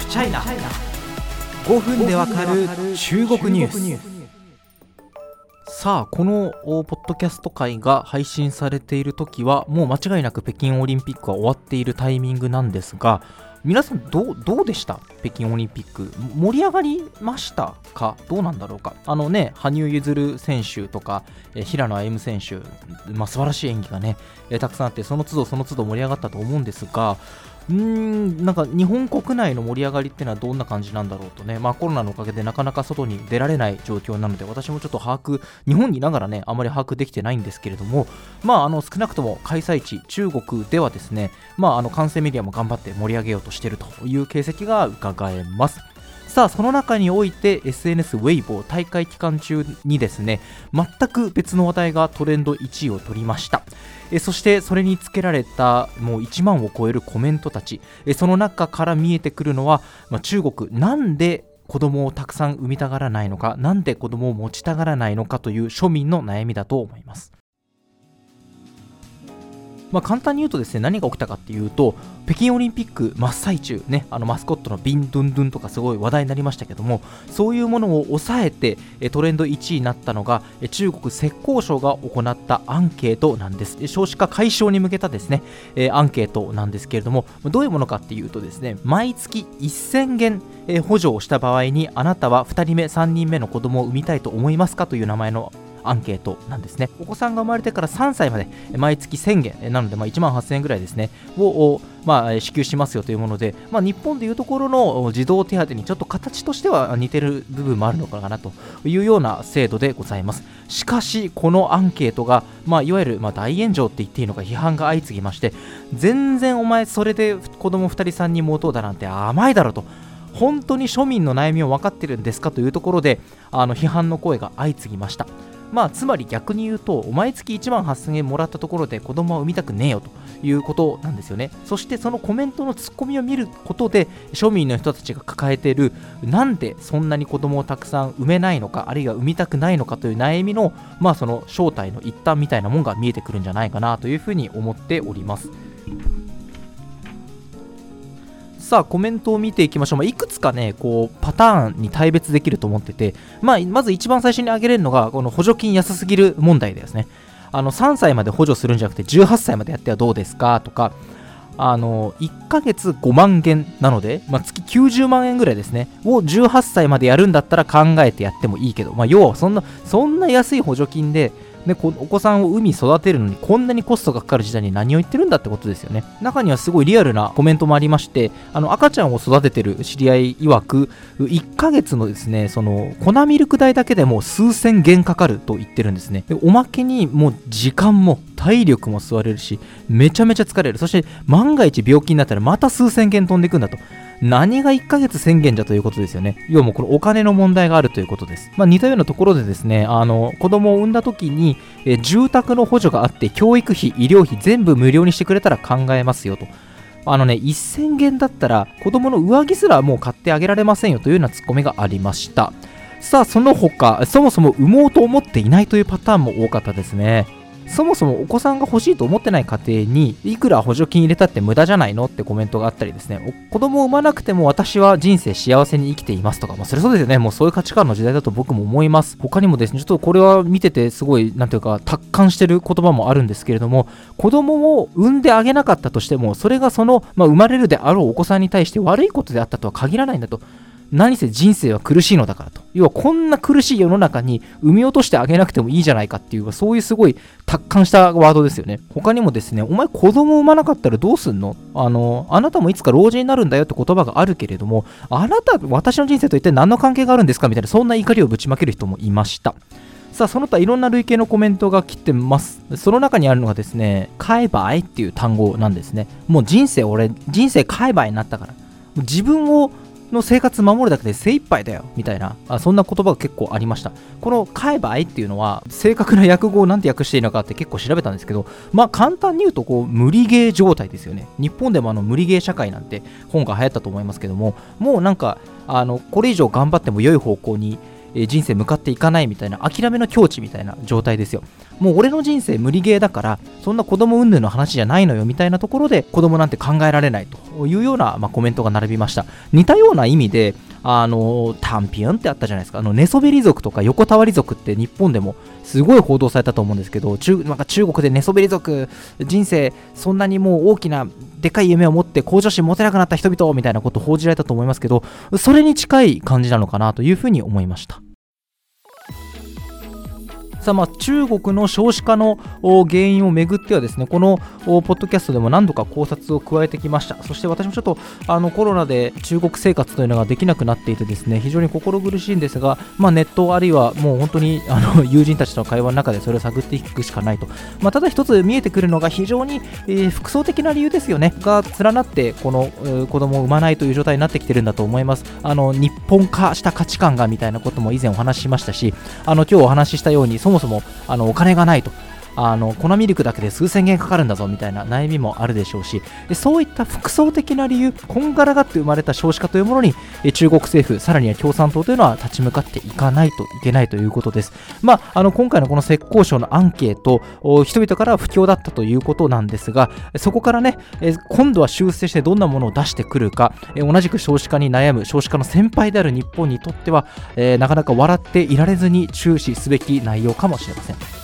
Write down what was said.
フチャイナ5分でわかる中国ニュース。さあこのポッドキャスト会が配信されている時はもう間違いなく北京オリンピックは終わっているタイミングなんですが皆さんどうでした？北京オリンピック。盛り上がりましたか？どうなんだろうか？あのね羽生結弦選手とか平野歩夢選手、まあ、素晴らしい演技がねたくさんあってその都度その都度盛り上がったと思うんですがうんなんか日本国内の盛り上がりっていうのはどんな感じなんだろうとね、まあ、コロナのおかげでなかなか外に出られない状況なので私もちょっと把握日本にいながらねあまり把握できてないんですけれども、まあ、あの少なくとも開催地中国ではですね、まあ、あの完成メディアも頑張って盛り上げようとしているという形跡が伺えます。さあその中において SNS ウェイボー大会期間中にですね全く別の話題がトレンド1位を取りました。えそしてそれにつけられたもう1万を超えるコメントたち。えその中から見えてくるのは、まあ、中国なんで子供をたくさん産みたがらないのかなんで子供を持ちたがらないのかという庶民の悩みだと思います。まあ、簡単に言うとですね何が起きたかっていうと北京オリンピック真っ最中ねあのマスコットのビンドゥンドゥンとかすごい話題になりましたけどもそういうものを抑えてトレンド1位になったのが中国浙江省が行ったアンケートなんです。少子化解消に向けたですねアンケートなんですけれどもどういうものかっていうとですね毎月1000元補助をした場合にあなたは2人目3人目の子供を産みたいと思いますかという名前のアンケートなんですね。お子さんが生まれてから3歳まで毎月1000元なのでまあ1万8000円ぐらいですねをまあ、支給しますよというもので、まあ、日本でいうところの児童手当にちょっと形としては似てる部分もあるのかなというような制度でございます。しかしこのアンケートが、まあ、いわゆるま大炎上って言っていいのか批判が相次ぎまして全然お前それで子供2人3人持とうだなんて甘いだろと。本当に庶民の悩みを分かってるんですかというところであの批判の声が相次ぎました。まあ、つまり逆に言うと、毎月1万8000円もらったところで子供は産みたくねえよということなんですよね。そしてそのコメントのツッコミを見ることで、庶民の人たちが抱えている、なんでそんなに子供をたくさん産めないのか、あるいは産みたくないのかという悩みの、まあ、その正体の一端みたいなもんが見えてくるんじゃないかなというふうに思っております。さあコメントを見ていきましょう、まあ、いくつかねこうパターンに大別できると思ってて、まあ、まず一番最初に挙げれるのがこの補助金安すぎる問題ですね。あの3歳まで補助するんじゃなくて18歳までやってはどうですかとかあの1ヶ月5万元なので、まあ、月90万円ぐらいですね。を18歳までやるんだったら考えてやってもいいけど、まあ、要はそんなそんな安い補助金ででお子さんを海育てるのにこんなにコストがかかる時代に何を言ってるんだってことですよね。中にはすごいリアルなコメントもありましてあの赤ちゃんを育ててる知り合い曰く1ヶ月のですねその粉ミルク代だけでも数千元かかると言ってるんですね。でおまけにもう時間も体力も吸われるしめちゃめちゃ疲れる。そして万が一病気になったらまた数千元飛んでいくんだと。何が1ヶ月宣言じゃということですよね。要はもうこれお金の問題があるということです。まあ、似たようなところでですね、あの子供を産んだ時に、え住宅の補助があって教育費、医療費全部無料にしてくれたら考えますよと。あのね、1000元だったら子供の上着すらもう買ってあげられませんよというようなツッコミがありました。さあ、その他、そもそも産もうと思っていないというパターンも多かったですね。そもそもお子さんが欲しいと思ってない家庭にいくら補助金入れたって無駄じゃないのってコメントがあったりですね。子供を産まなくても私は人生幸せに生きていますとか、まあ、それそうですよね。もうそういう価値観の時代だと僕も思います。他にもですねちょっとこれは見ててすごいなんていうか達観してる言葉もあるんですけれども子供を産んであげなかったとしてもそれがその、まあ、生まれるであろうお子さんに対して悪いことであったとは限らないんだと。何せ人生は苦しいのだからと。要はこんな苦しい世の中に産み落としてあげなくてもいいじゃないかっていう、そういうすごい達観したワードですよね。他にもですね、お前子供産まなかったらどうすんの？あの、あなたもいつか老人になるんだよって言葉があるけれども、あなた、私の人生と一体何の関係があるんですかみたいな、そんな怒りをぶちまける人もいました。さあ、その他いろんな類型のコメントが来てます。その中にあるのがですね、買えばいっていう単語なんですね。もう人生、俺、人生買えばいになったから。自分をの生活守るだけで精一杯だよみたいな。あそんな言葉が結構ありました。この買えばいっていうのは正確な訳語を何て訳していいのかって結構調べたんですけどまあ簡単に言うとこう無理ゲー状態ですよね。日本でもあの無理ゲー社会なんて本が流行ったと思いますけどももうなんかあのこれ以上頑張っても良い方向にえ人生向かっていかないみたいな諦めの境地みたいな状態ですよ。もう俺の人生無理ゲーだからそんな子供云々の話じゃないのよみたいなところで子供なんて考えられないというような、まあ、コメントが並びました。似たような意味であのタンピオンってあったじゃないですか。あの寝そべり族とか横たわり族って日本でもすごい報道されたと思うんですけど中なんか中国で寝そべり族人生そんなにもう大きなでかい夢を持って向上心持てなくなった人々みたいなことを報じられたと思いますけどそれに近い感じなのかなというふうに思いました。さあまあ中国の少子化の原因をめぐってはですねこのポッドキャストでも何度か考察を加えてきました。そして私もちょっとあのコロナで中国生活というのができなくなっていてですね非常に心苦しいんですが、まあ、ネットあるいはもう本当にあの友人たちとの会話の中でそれを探っていくしかないと、まあ、ただ一つ見えてくるのが非常に、えー複層的な理由ですよね。が連なってこの、えー子供を産まないという状態になってきてるんだと思います。あの日本化した価値観がみたいなことも以前お話ししましたしあの今日お話ししたようにそもそもあのお金がないと。あの粉ミルクだけで数千円かかるんだぞみたいな悩みもあるでしょうしでそういった複層的な理由こんがらがって生まれた少子化というものに中国政府さらには共産党というのは立ち向かっていかないといけないということです。まああの今回のこの浙江省のアンケート人々からは不況だったということなんですがそこからね今度は修正してどんなものを出してくるか同じく少子化に悩む少子化の先輩である日本にとっては、えーなかなか笑っていられずに注視すべき内容かもしれません。